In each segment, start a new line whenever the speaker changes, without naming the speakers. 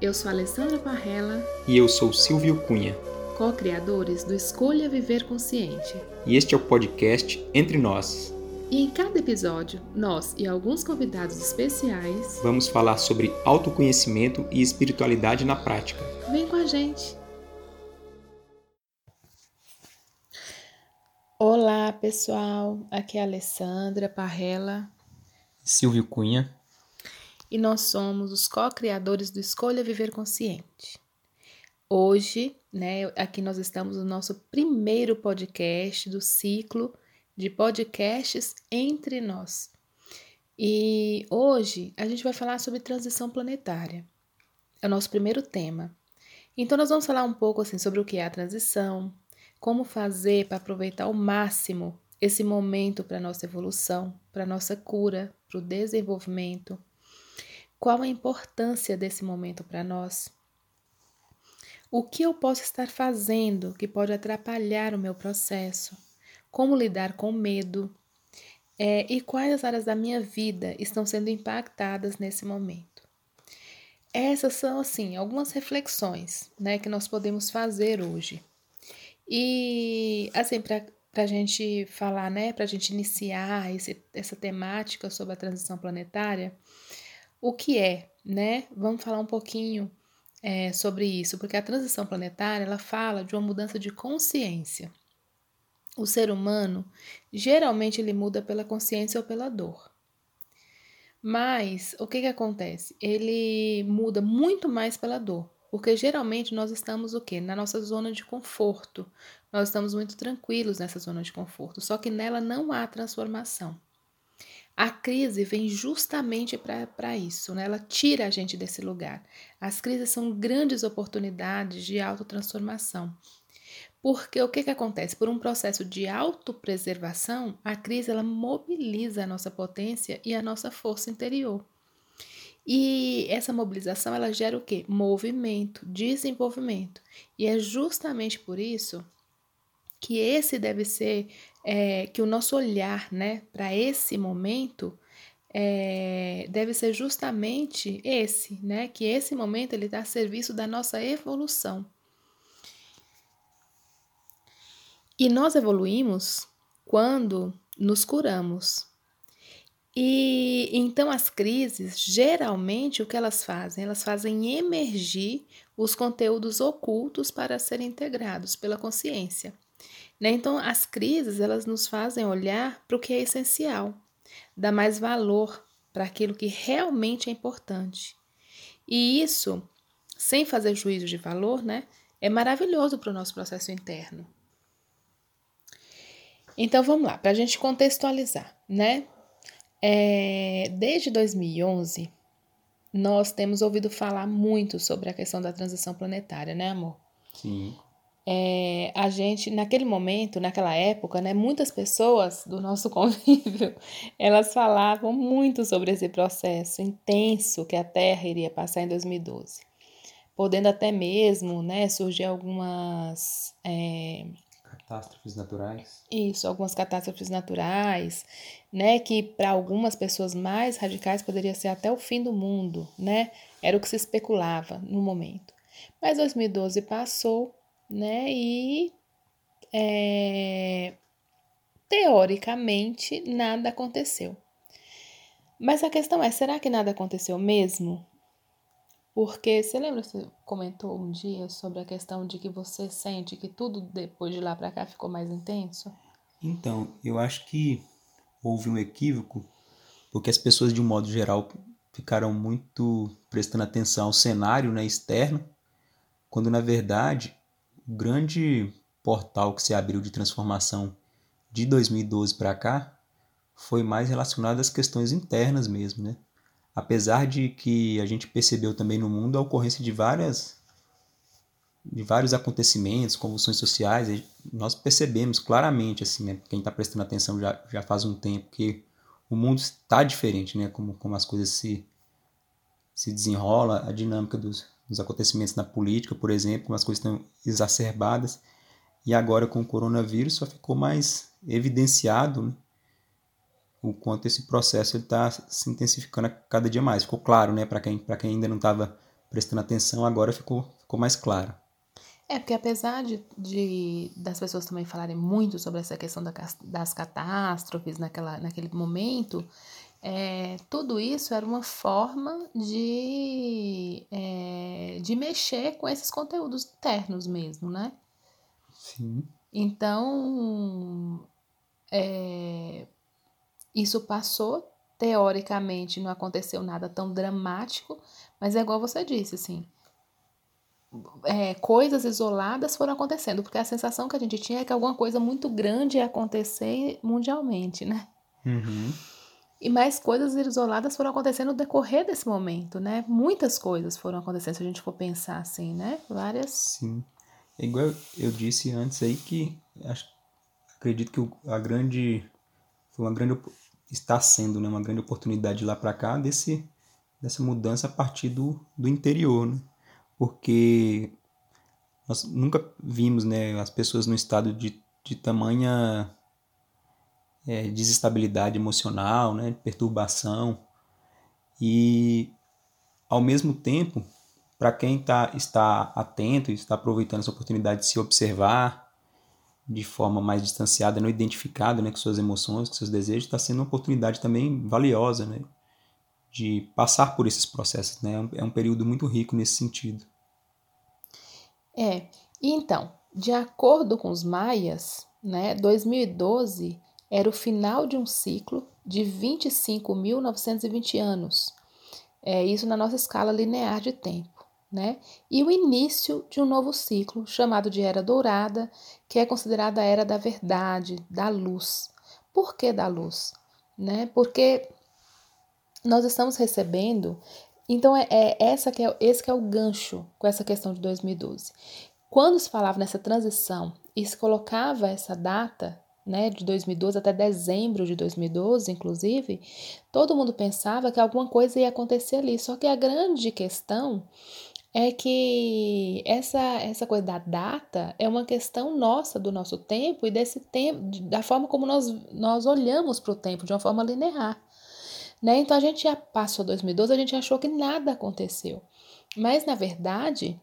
eu sou Alessandra Parrella
E eu sou Silvio Cunha.
co-criadores do Escolha Viver Consciente.
E este é o podcast Entre Nós.
E em cada episódio, nós e alguns convidados especiais
Vamos falar sobre autoconhecimento e espiritualidade na prática.
vem com a gente. Olá, pessoal. Aqui é a Alessandra Parrella
Silvio Cunha.
E nós somos os co-criadores do Escolha Viver Consciente. Hoje, né, aqui nós estamos no nosso primeiro podcast do ciclo de podcasts entre nós. E hoje a gente vai falar sobre transição planetária. É o nosso primeiro tema. Então nós vamos falar um pouco assim sobre o que é a transição, como fazer para aproveitar ao máximo esse momento para nossa evolução, para nossa cura, para o desenvolvimento. Qual a importância desse momento para nós? O que eu posso estar fazendo que pode atrapalhar o meu processo? Como lidar com medo? É, e quais as áreas da minha vida estão sendo impactadas nesse momento? Essas são, assim, algumas reflexões né, que nós podemos fazer hoje. E, assim, para a gente falar, né, para a gente iniciar esse, essa temática sobre a transição planetária, o que é, né? Vamos falar um pouquinho é, sobre isso, porque a transição planetária ela fala de uma mudança de consciência. O ser humano geralmente ele muda pela consciência ou pela dor. Mas o que, que acontece? Ele muda muito mais pela dor, porque geralmente nós estamos o quê? Na nossa zona de conforto. Nós estamos muito tranquilos nessa zona de conforto, só que nela não há transformação. A crise vem justamente para isso, né? ela tira a gente desse lugar. As crises são grandes oportunidades de autotransformação. Porque o que, que acontece? Por um processo de autopreservação, a crise ela mobiliza a nossa potência e a nossa força interior. E essa mobilização ela gera o quê? Movimento, desenvolvimento. E é justamente por isso que esse deve ser, é, que o nosso olhar né, para esse momento é, deve ser justamente esse, né? Que esse momento ele está a serviço da nossa evolução. E nós evoluímos quando nos curamos. E então as crises, geralmente o que elas fazem? Elas fazem emergir os conteúdos ocultos para serem integrados pela consciência. Né? Então as crises, elas nos fazem olhar para o que é essencial, dar mais valor para aquilo que realmente é importante. E isso, sem fazer juízo de valor, né, é maravilhoso para o nosso processo interno. Então vamos lá, para a gente contextualizar, né? É, desde 2011, nós temos ouvido falar muito sobre a questão da transição planetária, né, amor?
Sim.
É, a gente, naquele momento, naquela época, né, muitas pessoas do nosso convívio, elas falavam muito sobre esse processo intenso que a Terra iria passar em 2012. Podendo até mesmo, né, surgir algumas... É,
Catástrofes naturais.
Isso, algumas catástrofes naturais, né? Que para algumas pessoas mais radicais poderia ser até o fim do mundo, né? Era o que se especulava no momento. Mas 2012 passou, né? E é, teoricamente nada aconteceu. Mas a questão é, será que nada aconteceu mesmo? Porque você lembra, você comentou um dia sobre a questão de que você sente que tudo depois de lá para cá ficou mais intenso?
Então, eu acho que houve um equívoco, porque as pessoas, de um modo geral, ficaram muito prestando atenção ao cenário né, externo, quando na verdade o grande portal que se abriu de transformação de 2012 para cá foi mais relacionado às questões internas mesmo, né? apesar de que a gente percebeu também no mundo a ocorrência de várias de vários acontecimentos, convulsões sociais, nós percebemos claramente assim, né, quem está prestando atenção já, já faz um tempo que o mundo está diferente, né, como, como as coisas se se desenrola, a dinâmica dos, dos acontecimentos na política, por exemplo, como as coisas estão exacerbadas, e agora com o coronavírus só ficou mais evidenciado né, o quanto esse processo está se intensificando a cada dia mais. Ficou claro, né, para quem, quem ainda não estava prestando atenção, agora ficou, ficou mais claro.
É, porque apesar de, de, das pessoas também falarem muito sobre essa questão da, das catástrofes naquela, naquele momento, é, tudo isso era uma forma de, é, de mexer com esses conteúdos internos mesmo, né?
Sim.
Então, é, isso passou, teoricamente não aconteceu nada tão dramático, mas é igual você disse, assim, é, coisas isoladas foram acontecendo, porque a sensação que a gente tinha é que alguma coisa muito grande ia acontecer mundialmente, né?
Uhum.
E mais coisas isoladas foram acontecendo no decorrer desse momento, né? Muitas coisas foram acontecendo, se a gente for pensar assim, né? Várias.
Sim. É igual eu disse antes aí que acho, acredito que a grande foi uma grande está sendo, né, uma grande oportunidade lá para cá desse dessa mudança a partir do, do interior, né? porque nós nunca vimos né, as pessoas no estado de, de tamanha é, desestabilidade emocional, né, perturbação. E, ao mesmo tempo, para quem tá, está atento e está aproveitando essa oportunidade de se observar de forma mais distanciada, não identificada né, com suas emoções, com seus desejos, está sendo uma oportunidade também valiosa, né? de passar por esses processos, né? É um período muito rico nesse sentido.
É, então, de acordo com os maias, né, 2012 era o final de um ciclo de 25.920 anos. É isso na nossa escala linear de tempo, né? E o início de um novo ciclo chamado de Era Dourada, que é considerada a era da verdade, da luz. Por que da luz? Né? Porque nós estamos recebendo. Então, é, é essa que é, esse que é o gancho com essa questão de 2012. Quando se falava nessa transição e se colocava essa data, né, de 2012 até dezembro de 2012, inclusive, todo mundo pensava que alguma coisa ia acontecer ali. Só que a grande questão é que essa essa coisa da data é uma questão nossa do nosso tempo e desse tempo, da forma como nós nós olhamos para o tempo de uma forma linear. Né? Então a gente já passou 2012, a gente achou que nada aconteceu. Mas na verdade,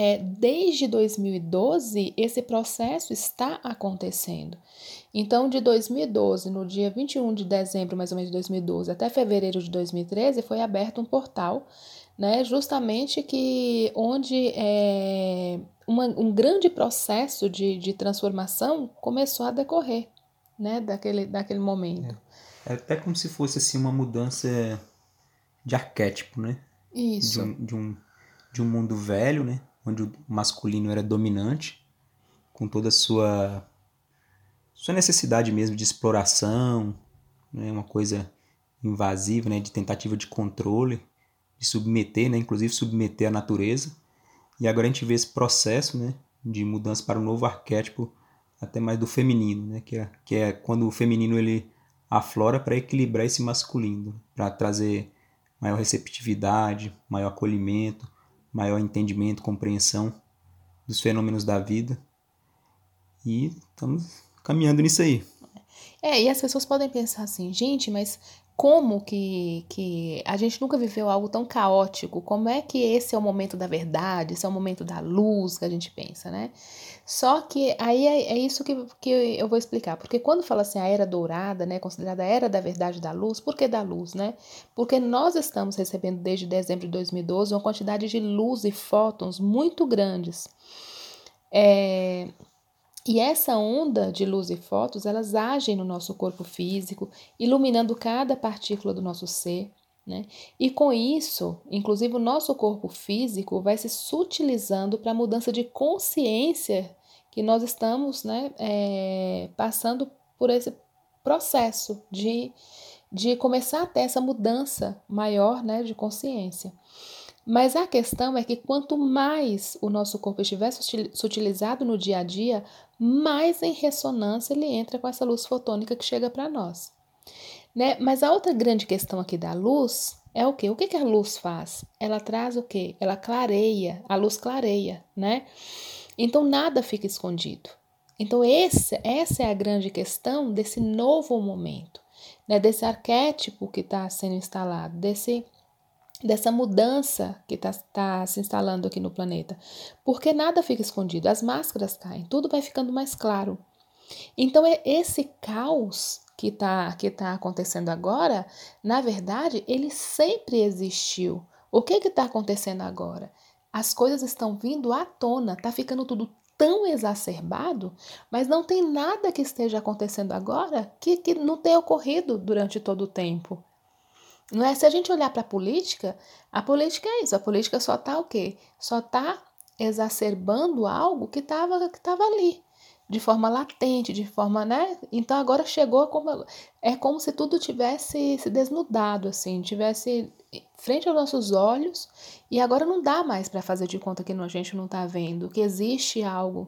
é, desde 2012, esse processo está acontecendo. Então, de 2012, no dia 21 de dezembro, mais ou menos de 2012, até fevereiro de 2013, foi aberto um portal, né, justamente que onde é, uma, um grande processo de, de transformação começou a decorrer, né, daquele, daquele momento.
É. É até como se fosse assim uma mudança de arquétipo, né?
Isso.
De um, de um, de um mundo velho, né? Onde o masculino era dominante, com toda a sua, sua necessidade mesmo de exploração, né? uma coisa invasiva, né? De tentativa de controle, de submeter, né? Inclusive submeter a natureza. E agora a gente vê esse processo, né? De mudança para um novo arquétipo, até mais do feminino, né? Que é, que é quando o feminino ele aflora para equilibrar esse masculino, para trazer maior receptividade, maior acolhimento, maior entendimento, compreensão dos fenômenos da vida. E estamos caminhando nisso aí.
É, e as pessoas podem pensar assim, gente, mas como que, que a gente nunca viveu algo tão caótico? Como é que esse é o momento da verdade, esse é o momento da luz que a gente pensa, né? Só que aí é, é, isso que, que eu vou explicar. Porque quando fala assim a era dourada, né, considerada a era da verdade da luz, por que da luz, né? Porque nós estamos recebendo desde dezembro de 2012 uma quantidade de luz e fótons muito grandes. É, e essa onda de luz e fótons, elas agem no nosso corpo físico, iluminando cada partícula do nosso ser. Né? E com isso, inclusive o nosso corpo físico vai se sutilizando para a mudança de consciência que nós estamos né, é, passando por esse processo de, de começar a ter essa mudança maior né, de consciência. Mas a questão é que quanto mais o nosso corpo estiver sutilizado no dia a dia, mais em ressonância ele entra com essa luz fotônica que chega para nós. Né? Mas a outra grande questão aqui da luz é o quê? O que, que a luz faz? Ela traz o quê? Ela clareia, a luz clareia, né? Então nada fica escondido. Então esse, essa é a grande questão desse novo momento, né? Desse arquétipo que está sendo instalado, desse dessa mudança que está tá se instalando aqui no planeta. Porque nada fica escondido, as máscaras caem, tudo vai ficando mais claro. Então, é esse caos que está que tá acontecendo agora, na verdade, ele sempre existiu. O que está acontecendo agora? As coisas estão vindo à tona, está ficando tudo tão exacerbado, mas não tem nada que esteja acontecendo agora que, que não tenha ocorrido durante todo o tempo. Não é? Se a gente olhar para a política, a política é isso. A política só está o quê? Só está exacerbando algo que estava que tava ali, de forma latente, de forma, né? Então agora chegou como é como se tudo tivesse se desnudado assim, tivesse frente aos nossos olhos e agora não dá mais para fazer de conta que a gente não está vendo, que existe algo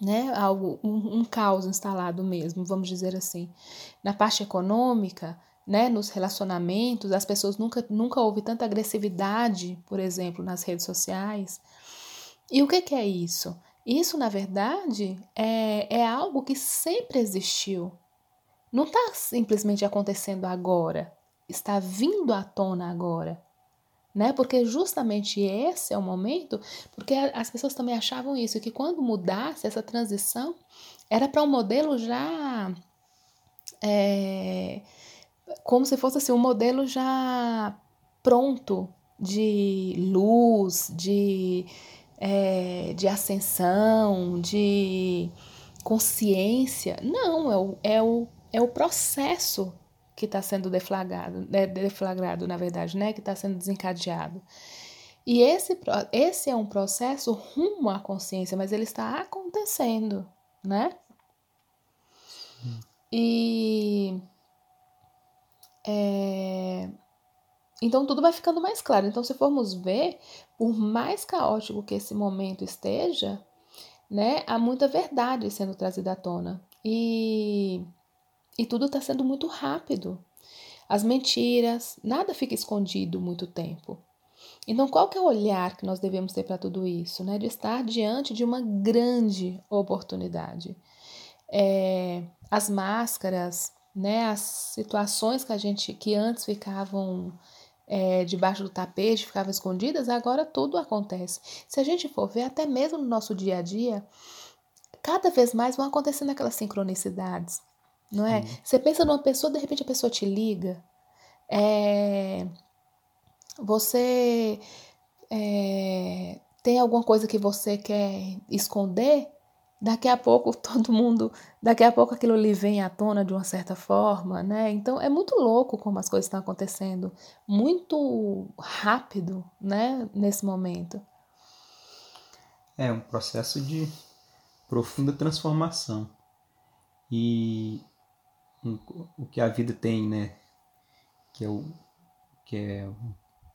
né, algo um, um caos instalado mesmo, vamos dizer assim. Na parte econômica, né, nos relacionamentos, as pessoas nunca, nunca houve tanta agressividade, por exemplo, nas redes sociais. E o que, que é isso? Isso, na verdade, é, é algo que sempre existiu. Não está simplesmente acontecendo agora, está vindo à tona agora. Né? Porque justamente esse é o momento, porque as pessoas também achavam isso, que quando mudasse essa transição, era para um modelo já é, como se fosse assim, um modelo já pronto de luz, de, é, de ascensão, de consciência. Não, é o, é o, é o processo que está sendo deflagrado, é, deflagrado, na verdade, né? Que está sendo desencadeado. E esse, esse é um processo rumo à consciência, mas ele está acontecendo, né? E é... Então tudo vai ficando mais claro. Então, se formos ver, por mais caótico que esse momento esteja, né, há muita verdade sendo trazida à tona. E, e tudo está sendo muito rápido. As mentiras, nada fica escondido muito tempo. Então, qual que é o olhar que nós devemos ter para tudo isso? Né? De estar diante de uma grande oportunidade. É, as máscaras, né, as situações que a gente que antes ficavam é, debaixo do tapete, ficavam escondidas, agora tudo acontece. Se a gente for ver, até mesmo no nosso dia a dia, cada vez mais vão acontecendo aquelas sincronicidades, não é? Uhum. Você pensa numa pessoa, de repente a pessoa te liga, é, você é, tem alguma coisa que você quer esconder, daqui a pouco todo mundo, daqui a pouco aquilo lhe vem à tona de uma certa forma, né? Então é muito louco como as coisas estão acontecendo, muito rápido, né, nesse momento.
É um processo de profunda transformação. E o que a vida tem, né, que é o que é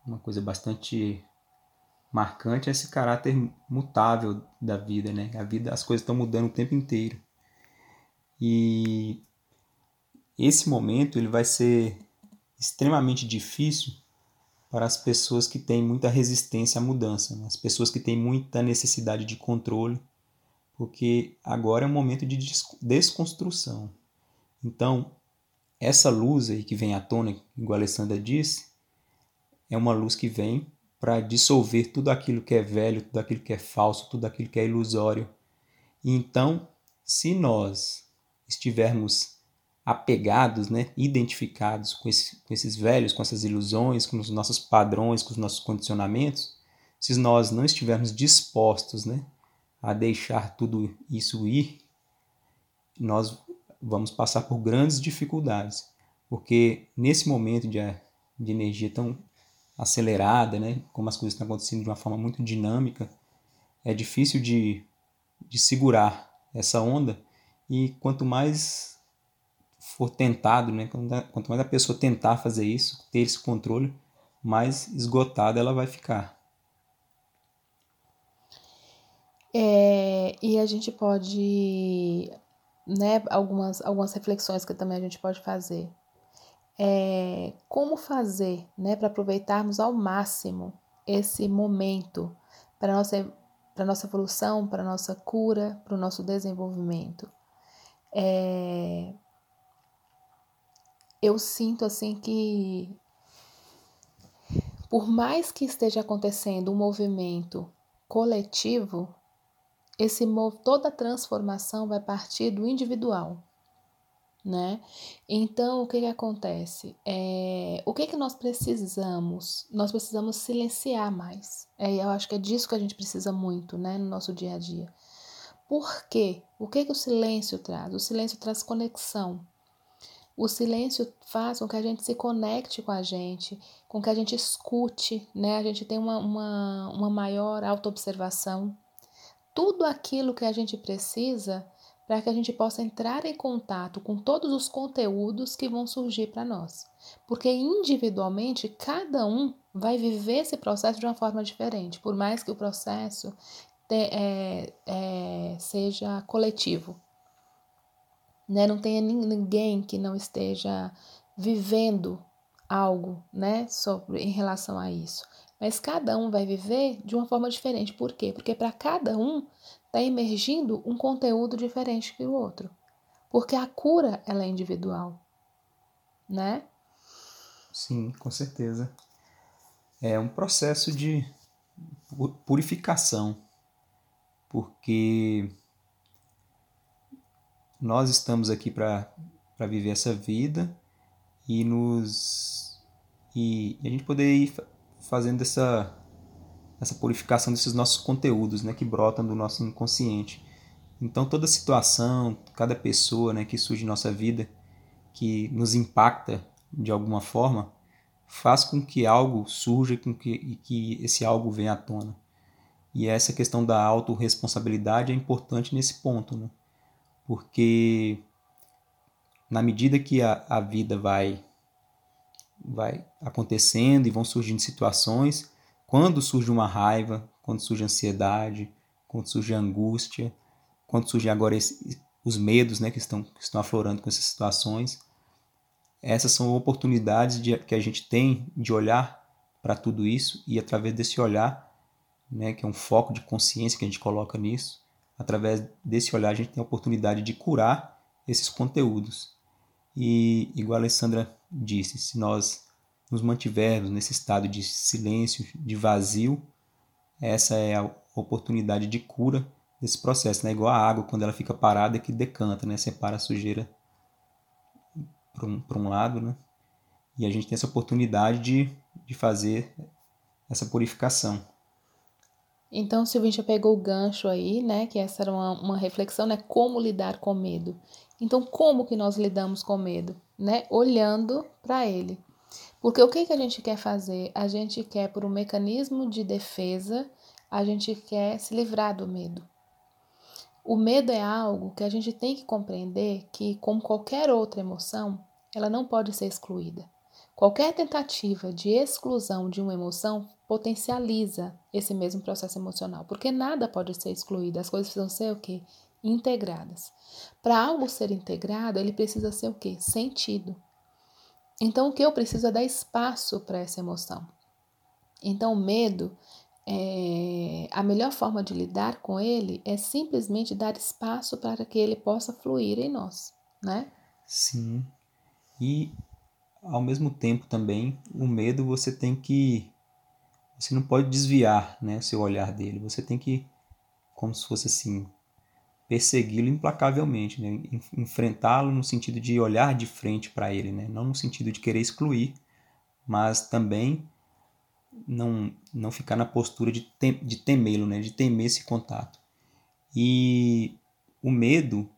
uma coisa bastante marcante é esse caráter mutável da vida, né? A vida, as coisas estão mudando o tempo inteiro. E esse momento ele vai ser extremamente difícil para as pessoas que têm muita resistência à mudança, né? as pessoas que têm muita necessidade de controle, porque agora é um momento de desconstrução. Então, essa luz aí que vem à tona, igual a Alessandra disse, é uma luz que vem para dissolver tudo aquilo que é velho, tudo aquilo que é falso, tudo aquilo que é ilusório. E então, se nós estivermos apegados, né, identificados com, esse, com esses velhos, com essas ilusões, com os nossos padrões, com os nossos condicionamentos, se nós não estivermos dispostos né, a deixar tudo isso ir, nós vamos passar por grandes dificuldades, porque nesse momento de, de energia tão acelerada, né? Como as coisas estão acontecendo de uma forma muito dinâmica, é difícil de, de segurar essa onda e quanto mais for tentado, né? Quanto mais a pessoa tentar fazer isso, ter esse controle, mais esgotada ela vai ficar.
É, e a gente pode, né, algumas, algumas reflexões que também a gente pode fazer é, como fazer né, para aproveitarmos ao máximo esse momento para a nossa, nossa evolução, para a nossa cura, para o nosso desenvolvimento. É, eu sinto assim que por mais que esteja acontecendo um movimento coletivo, esse toda transformação vai partir do individual, né? Então, o que que acontece? É, o que que nós precisamos? Nós precisamos silenciar mais. É, eu acho que é disso que a gente precisa muito, né, no nosso dia a dia. Por quê? O que que o silêncio traz? O silêncio traz conexão. O silêncio faz com que a gente se conecte com a gente, com que a gente escute, né? A gente tem uma, uma, uma maior autoobservação. Tudo aquilo que a gente precisa para que a gente possa entrar em contato com todos os conteúdos que vão surgir para nós. Porque individualmente, cada um vai viver esse processo de uma forma diferente, por mais que o processo te, é, é, seja coletivo né? Não tenha ninguém que não esteja vivendo algo, né, sobre em relação a isso. Mas cada um vai viver de uma forma diferente. Por quê? Porque para cada um está emergindo um conteúdo diferente que o outro. Porque a cura ela é individual, né?
Sim, com certeza. É um processo de purificação, porque nós estamos aqui para viver essa vida e nos e, e, a gente poder ir fazendo essa essa purificação desses nossos conteúdos, né, que brotam do nosso inconsciente. Então toda situação, cada pessoa, né, que surge em nossa vida, que nos impacta de alguma forma, faz com que algo surja com que, e que esse algo venha à tona. E essa questão da autorresponsabilidade é importante nesse ponto, né? porque na medida que a, a vida vai vai acontecendo e vão surgindo situações, quando surge uma raiva, quando surge ansiedade, quando surge angústia, quando surgem agora esse, os medos né, que, estão, que estão aflorando com essas situações, essas são oportunidades de, que a gente tem de olhar para tudo isso e através desse olhar, né, que é um foco de consciência que a gente coloca nisso, através desse olhar, a gente tem a oportunidade de curar esses conteúdos. E, igual a Alessandra disse, se nós nos mantivermos nesse estado de silêncio, de vazio, essa é a oportunidade de cura desse processo. Né? Igual a água, quando ela fica parada, que decanta, né? separa a sujeira para um, um lado. Né? E a gente tem essa oportunidade de, de fazer essa purificação.
Então, Silvinho já pegou o gancho aí, né? Que essa era uma, uma reflexão, né? Como lidar com medo. Então, como que nós lidamos com medo? Né? Olhando para ele. Porque o que, que a gente quer fazer? A gente quer, por um mecanismo de defesa, a gente quer se livrar do medo. O medo é algo que a gente tem que compreender que, como qualquer outra emoção, ela não pode ser excluída. Qualquer tentativa de exclusão de uma emoção potencializa esse mesmo processo emocional, porque nada pode ser excluído, as coisas precisam ser o quê? Integradas. Para algo ser integrado, ele precisa ser o quê? Sentido. Então, o que eu preciso é dar espaço para essa emoção. Então, o medo, é, a melhor forma de lidar com ele é simplesmente dar espaço para que ele possa fluir em nós, né?
Sim. E ao mesmo tempo também, o medo você tem que você não pode desviar, né, seu olhar dele. Você tem que como se fosse assim, persegui-lo implacavelmente, né? enfrentá-lo no sentido de olhar de frente para ele, né? não no sentido de querer excluir, mas também não, não ficar na postura de, tem, de temê-lo, né? de temer esse contato. E o medo,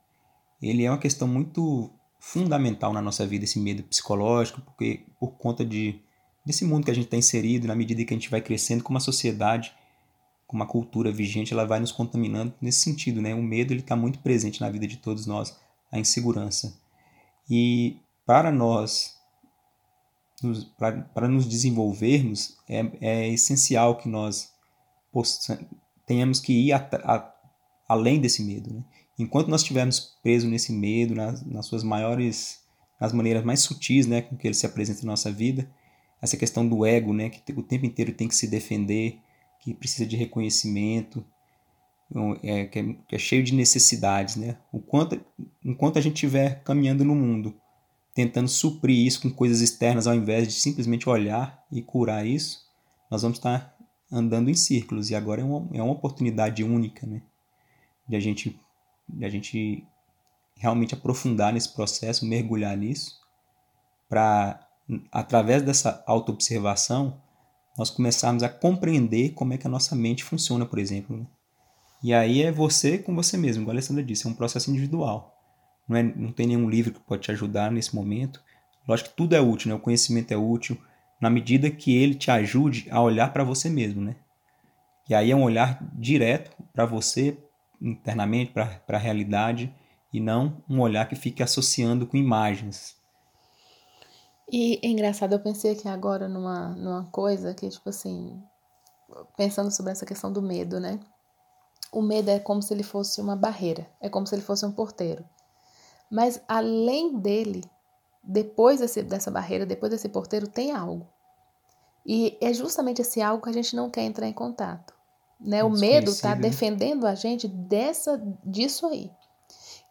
ele é uma questão muito fundamental na nossa vida esse medo psicológico, porque por conta de desse mundo que a gente está inserido, na medida que a gente vai crescendo como uma sociedade, com uma cultura vigente, ela vai nos contaminando nesse sentido, né? O medo ele está muito presente na vida de todos nós, a insegurança. E para nós para, nos desenvolvermos, é, é essencial que nós tenhamos que ir a, a, além desse medo. Né? enquanto nós estivermos presos nesse medo, nas, nas suas maiores, nas maneiras mais sutis, né, com que ele se apresenta na nossa vida, essa questão do ego, né, que o tempo inteiro tem que se defender, que precisa de reconhecimento, é, que, é, que é cheio de necessidades, né? O quanto, enquanto a gente estiver caminhando no mundo, tentando suprir isso com coisas externas, ao invés de simplesmente olhar e curar isso, nós vamos estar andando em círculos. E agora é uma, é uma oportunidade única, né? De a gente, de a gente realmente aprofundar nesse processo, mergulhar nisso, para, através dessa autoobservação, nós começarmos a compreender como é que a nossa mente funciona, por exemplo. Né? E aí é você com você mesmo, igual a Alessandra disse, é um processo individual. Não, é, não tem nenhum livro que pode te ajudar nesse momento. Lógico que tudo é útil, né? o conhecimento é útil, na medida que ele te ajude a olhar para você mesmo, né? E aí é um olhar direto para você, internamente, para a realidade, e não um olhar que fique associando com imagens.
E é engraçado, eu pensei aqui agora numa, numa coisa que, tipo assim, pensando sobre essa questão do medo, né? O medo é como se ele fosse uma barreira, é como se ele fosse um porteiro. Mas além dele, depois desse, dessa barreira, depois desse porteiro, tem algo. E é justamente esse algo que a gente não quer entrar em contato. Né? O medo está defendendo a gente dessa, disso aí,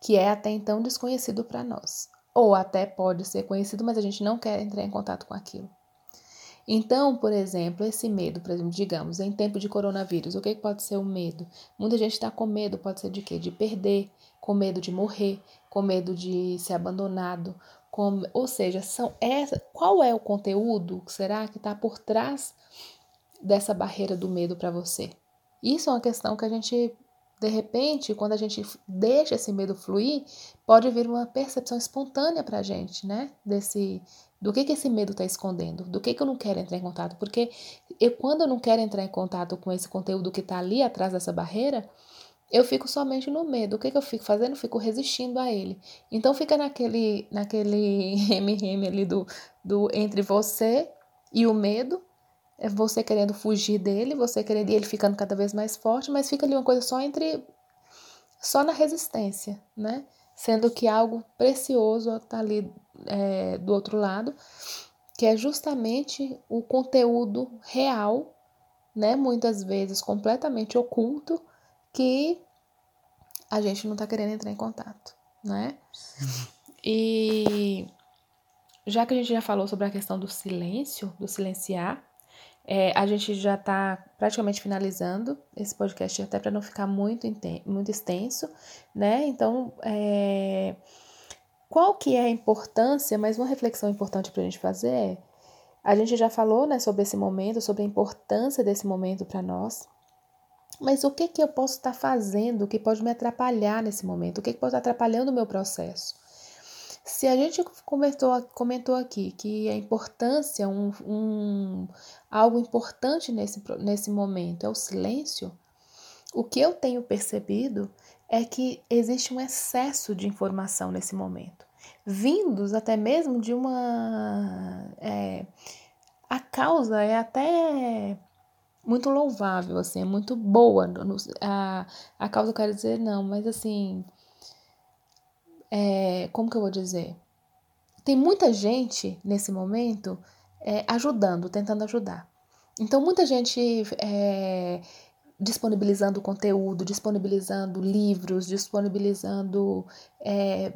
que é até então desconhecido para nós. Ou até pode ser conhecido, mas a gente não quer entrar em contato com aquilo. Então, por exemplo, esse medo, por exemplo, digamos, em tempo de coronavírus, o que pode ser o medo? Muita gente está com medo, pode ser de quê? De perder, com medo de morrer, com medo de ser abandonado, com, ou seja, são essa, qual é o conteúdo será que está por trás dessa barreira do medo para você? Isso é uma questão que a gente, de repente, quando a gente deixa esse medo fluir, pode vir uma percepção espontânea para a gente, né? Desse, do que, que esse medo está escondendo, do que, que eu não quero entrar em contato. Porque eu, quando eu não quero entrar em contato com esse conteúdo que está ali atrás dessa barreira, eu fico somente no medo. O que, que eu fico fazendo? fico resistindo a ele. Então fica naquele naquele reme-reme ali do, do entre você e o medo. É você querendo fugir dele, você querendo e ele ficando cada vez mais forte, mas fica ali uma coisa só entre só na resistência, né? Sendo que algo precioso está ali é, do outro lado, que é justamente o conteúdo real, né? Muitas vezes completamente oculto, que a gente não está querendo entrar em contato, né? E já que a gente já falou sobre a questão do silêncio, do silenciar, é, a gente já está praticamente finalizando esse podcast, até para não ficar muito, muito extenso, né? Então, é, qual que é a importância, mas uma reflexão importante para a gente fazer é, a gente já falou né, sobre esse momento, sobre a importância desse momento para nós, mas o que, que eu posso estar fazendo que pode me atrapalhar nesse momento? O que, que pode estar atrapalhando o meu processo? Se a gente comentou, comentou aqui que a importância, um, um, algo importante nesse, nesse momento é o silêncio, o que eu tenho percebido é que existe um excesso de informação nesse momento, vindos até mesmo de uma. É, a causa é até muito louvável, assim, é muito boa. A, a causa eu quero dizer não, mas assim, é, como que eu vou dizer? Tem muita gente nesse momento é, ajudando, tentando ajudar. Então, muita gente é, disponibilizando conteúdo, disponibilizando livros, disponibilizando. É,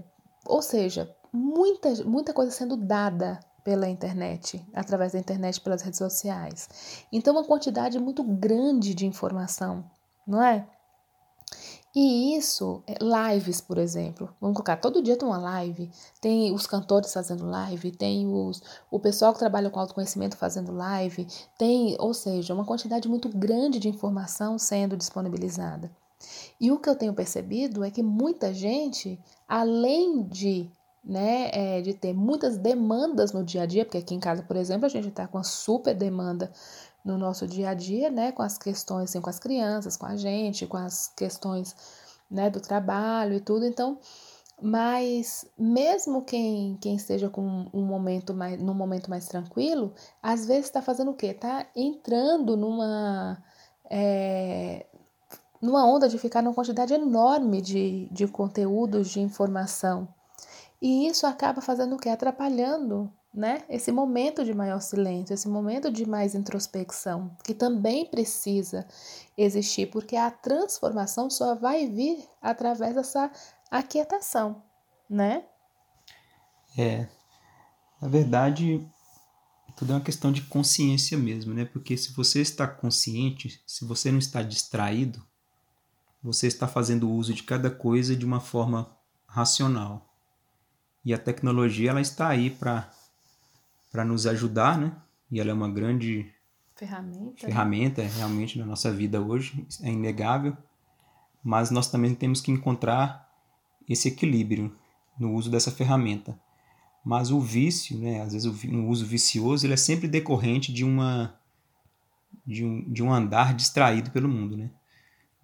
ou seja, muita, muita coisa sendo dada pela internet, através da internet, pelas redes sociais. Então, uma quantidade muito grande de informação, não é? E isso, é, lives, por exemplo. Vamos colocar, todo dia tem uma live. Tem os cantores fazendo live, tem os, o pessoal que trabalha com autoconhecimento fazendo live, tem, ou seja, uma quantidade muito grande de informação sendo disponibilizada. E o que eu tenho percebido é que muita gente, além de né, é, de ter muitas demandas no dia a dia, porque aqui em casa, por exemplo, a gente está com uma super demanda no nosso dia a dia, né, com as questões assim, com as crianças, com a gente, com as questões né, do trabalho e tudo. Então, mas mesmo quem, quem esteja com um momento mais, num momento mais tranquilo, às vezes está fazendo o quê? Está entrando numa é, numa onda de ficar numa quantidade enorme de, de conteúdos, de informação. E isso acaba fazendo o quê? Atrapalhando né? Esse momento de maior silêncio, esse momento de mais introspecção, que também precisa existir, porque a transformação só vai vir através dessa aquietação, né?
É. Na verdade, Tudo é uma questão de consciência mesmo, né? Porque se você está consciente, se você não está distraído, você está fazendo uso de cada coisa de uma forma racional. E a tecnologia ela está aí para para nos ajudar, né? E ela é uma grande
ferramenta,
ferramenta né? realmente na nossa vida hoje, é inegável. Mas nós também temos que encontrar esse equilíbrio no uso dessa ferramenta. Mas o vício, né, às vezes um uso vicioso, ele é sempre decorrente de uma de um, de um andar distraído pelo mundo, né?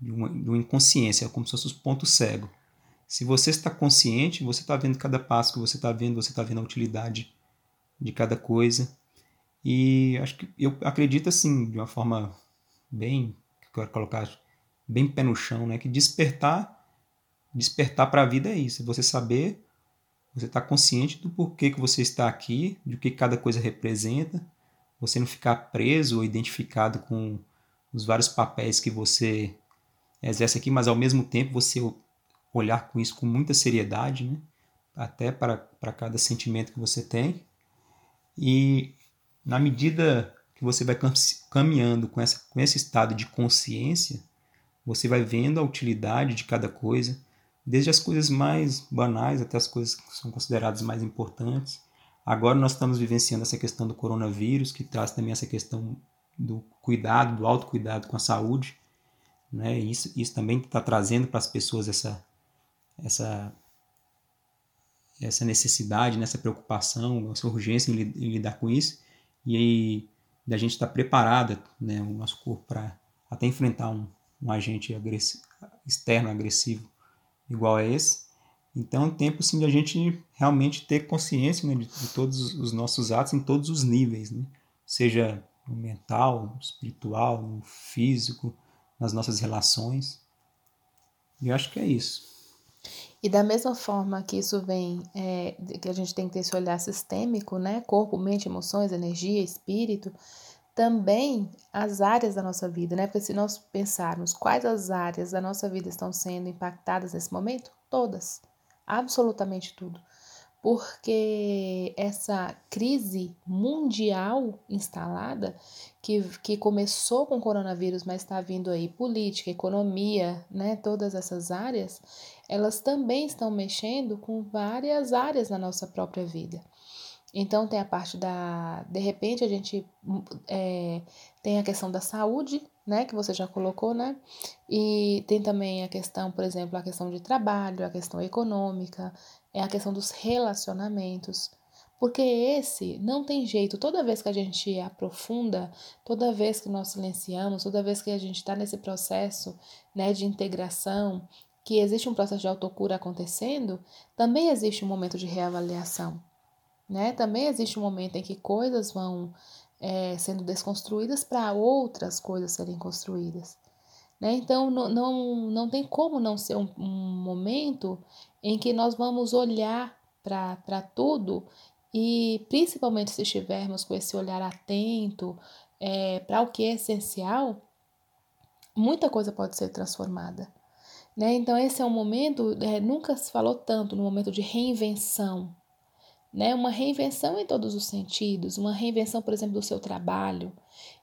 De uma, de uma inconsciência, como se fosse os pontos cegos. Se você está consciente, você está vendo cada passo que você está vendo, você está vendo a utilidade de cada coisa. E acho que eu acredito assim, de uma forma bem, que eu quero colocar, bem pé no chão, né? Que despertar, despertar para a vida é isso, é você saber você está consciente do porquê que você está aqui, do que cada coisa representa, você não ficar preso ou identificado com os vários papéis que você exerce aqui, mas ao mesmo tempo você olhar com isso com muita seriedade, né? até para, para cada sentimento que você tem. E na medida que você vai caminhando com, essa, com esse estado de consciência, você vai vendo a utilidade de cada coisa, desde as coisas mais banais até as coisas que são consideradas mais importantes. Agora nós estamos vivenciando essa questão do coronavírus, que traz também essa questão do cuidado, do autocuidado com a saúde. Né? Isso, isso também está trazendo para as pessoas essa, essa, essa necessidade, nessa preocupação, essa urgência em, em lidar com isso. E aí, da gente estar tá preparada, né? o nosso corpo, para até enfrentar um, um agente externo agressivo igual a esse. Então é tempo sim de a gente realmente ter consciência né, de, de, todos os nossos atos em todos os níveis, né? seja no mental, no espiritual, no físico, nas nossas relações. E eu acho que é isso.
E da mesma forma que isso vem, é, que a gente tem que ter esse olhar sistêmico, né? Corpo, mente, emoções, energia, espírito, também as áreas da nossa vida, né? Porque se nós pensarmos quais as áreas da nossa vida estão sendo impactadas nesse momento, todas, absolutamente tudo. Porque essa crise mundial instalada, que, que começou com o coronavírus, mas está vindo aí política, economia, né? Todas essas áreas, elas também estão mexendo com várias áreas da nossa própria vida. Então tem a parte da. De repente a gente é, tem a questão da saúde, né? Que você já colocou, né? E tem também a questão, por exemplo, a questão de trabalho, a questão econômica, é a questão dos relacionamentos. Porque esse não tem jeito, toda vez que a gente aprofunda, toda vez que nós silenciamos, toda vez que a gente está nesse processo né, de integração, que existe um processo de autocura acontecendo, também existe um momento de reavaliação. Né? Também existe um momento em que coisas vão é, sendo desconstruídas para outras coisas serem construídas. Né? Então, não, não, não tem como não ser um, um momento em que nós vamos olhar para tudo e, principalmente se estivermos com esse olhar atento é, para o que é essencial, muita coisa pode ser transformada. Né? Então, esse é um momento, é, nunca se falou tanto no momento de reinvenção, né? Uma reinvenção em todos os sentidos, uma reinvenção, por exemplo, do seu trabalho.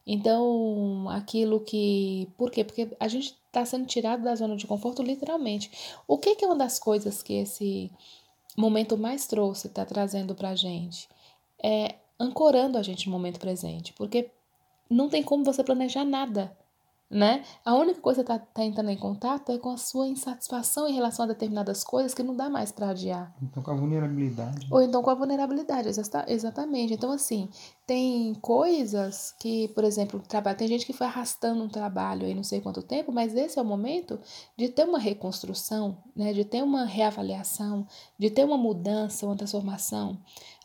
Então, aquilo que. Por quê? Porque a gente está sendo tirado da zona de conforto, literalmente. O que, que é uma das coisas que esse momento mais trouxe, está trazendo para a gente? É ancorando a gente no momento presente. Porque não tem como você planejar nada né? A única coisa que tá, tá entrando em contato é com a sua insatisfação em relação a determinadas coisas que não dá mais para adiar.
Então com a vulnerabilidade.
Ou então com a vulnerabilidade, exatamente. Então assim, tem coisas que, por exemplo, trabalho, tem gente que foi arrastando um trabalho aí não sei quanto tempo, mas esse é o momento de ter uma reconstrução, né? De ter uma reavaliação, de ter uma mudança, uma transformação.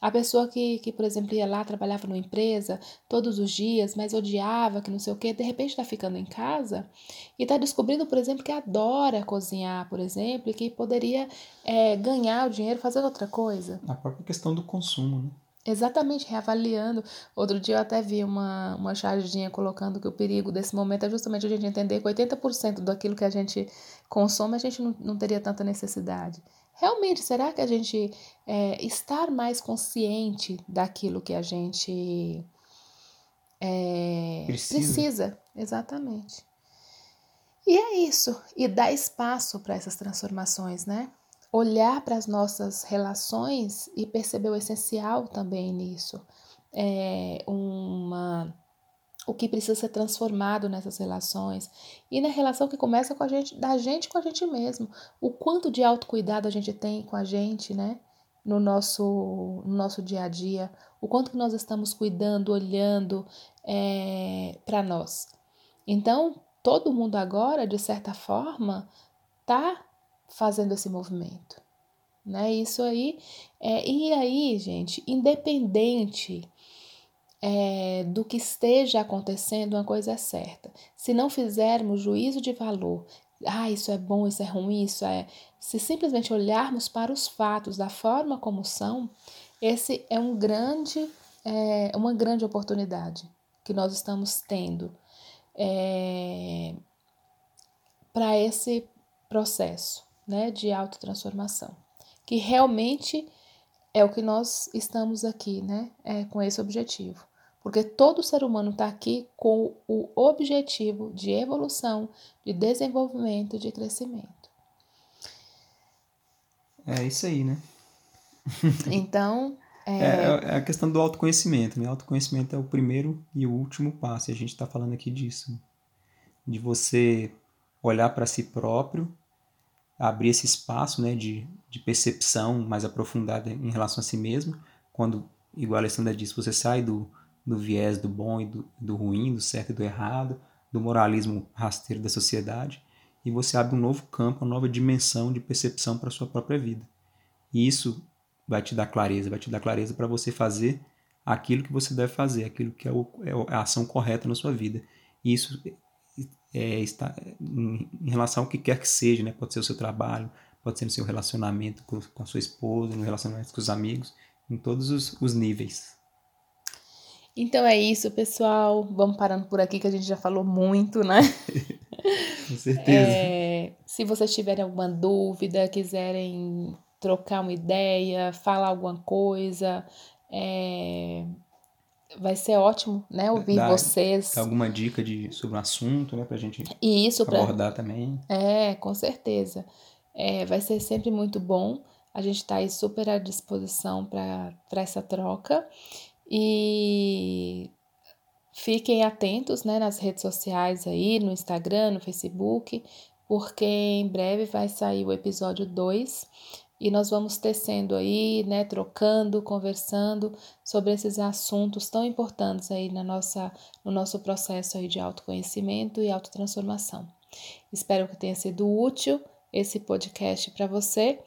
A pessoa que, que, por exemplo, ia lá, trabalhava numa empresa todos os dias, mas odiava, que não sei o quê, de repente está ficando em casa e está descobrindo, por exemplo, que adora cozinhar, por exemplo, e que poderia é, ganhar o dinheiro fazendo outra coisa.
A própria questão do consumo, né?
Exatamente, reavaliando. Outro dia eu até vi uma, uma charginha colocando que o perigo desse momento é justamente a gente entender que 80% daquilo que a gente consome a gente não, não teria tanta necessidade. Realmente, será que a gente é, estar mais consciente daquilo que a gente é,
Precisa.
precisa. Exatamente. E é isso. E dar espaço para essas transformações, né? Olhar para as nossas relações e perceber o essencial também nisso. É uma o que precisa ser transformado nessas relações e na relação que começa com a gente, da gente com a gente mesmo, o quanto de autocuidado a gente tem com a gente, né? No nosso, no nosso dia a dia, o quanto que nós estamos cuidando, olhando é, para nós. Então, todo mundo agora, de certa forma, tá fazendo esse movimento, né? Isso aí, é, e aí, gente, independente é, do que esteja acontecendo, uma coisa é certa. Se não fizermos juízo de valor, ah, isso é bom, isso é ruim, isso é. Se simplesmente olharmos para os fatos da forma como são, esse é um grande, é, uma grande oportunidade que nós estamos tendo é, para esse processo né, de autotransformação, que realmente é o que nós estamos aqui, né, é, com esse objetivo. Porque todo ser humano está aqui com o objetivo de evolução, de desenvolvimento, de crescimento.
É isso aí, né?
Então.
É... É, é a questão do autoconhecimento, né? Autoconhecimento é o primeiro e o último passo, e a gente está falando aqui disso. De você olhar para si próprio, abrir esse espaço né, de, de percepção mais aprofundada em relação a si mesmo, quando, igual a Alessandra disse, você sai do, do viés do bom e do, do ruim, do certo e do errado, do moralismo rasteiro da sociedade, e você abre um novo campo, uma nova dimensão de percepção para a sua própria vida. E isso vai te dar clareza, vai te dar clareza para você fazer aquilo que você deve fazer, aquilo que é, o, é a ação correta na sua vida. E isso é, está em, em, relação ao que quer que seja, né? Pode ser o seu trabalho, pode ser no seu relacionamento com, com a sua esposa, no relacionamento com os amigos, em todos os, os níveis.
Então é isso, pessoal. Vamos parando por aqui que a gente já falou muito, né?
Com certeza.
É, se vocês tiverem alguma dúvida, quiserem trocar uma ideia, falar alguma coisa, é, vai ser ótimo, né? Ouvir
Dá,
vocês.
Alguma dica de, sobre um assunto, né? Pra gente
Isso,
abordar pra... também.
É, com certeza. É, vai ser sempre muito bom. A gente está aí super à disposição para essa troca. E fiquem atentos né, nas redes sociais aí, no Instagram, no Facebook, porque em breve vai sair o episódio 2 e nós vamos tecendo aí, né, trocando, conversando sobre esses assuntos tão importantes aí na nossa, no nosso processo aí de autoconhecimento e autotransformação. Espero que tenha sido útil esse podcast para você.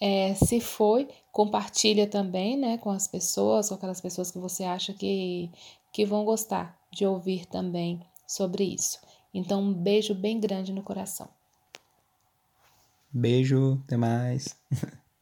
É, se foi, compartilha também né, com as pessoas, com aquelas pessoas que você acha que, que vão gostar de ouvir também sobre isso. Então, um beijo bem grande no coração.
Beijo, até mais.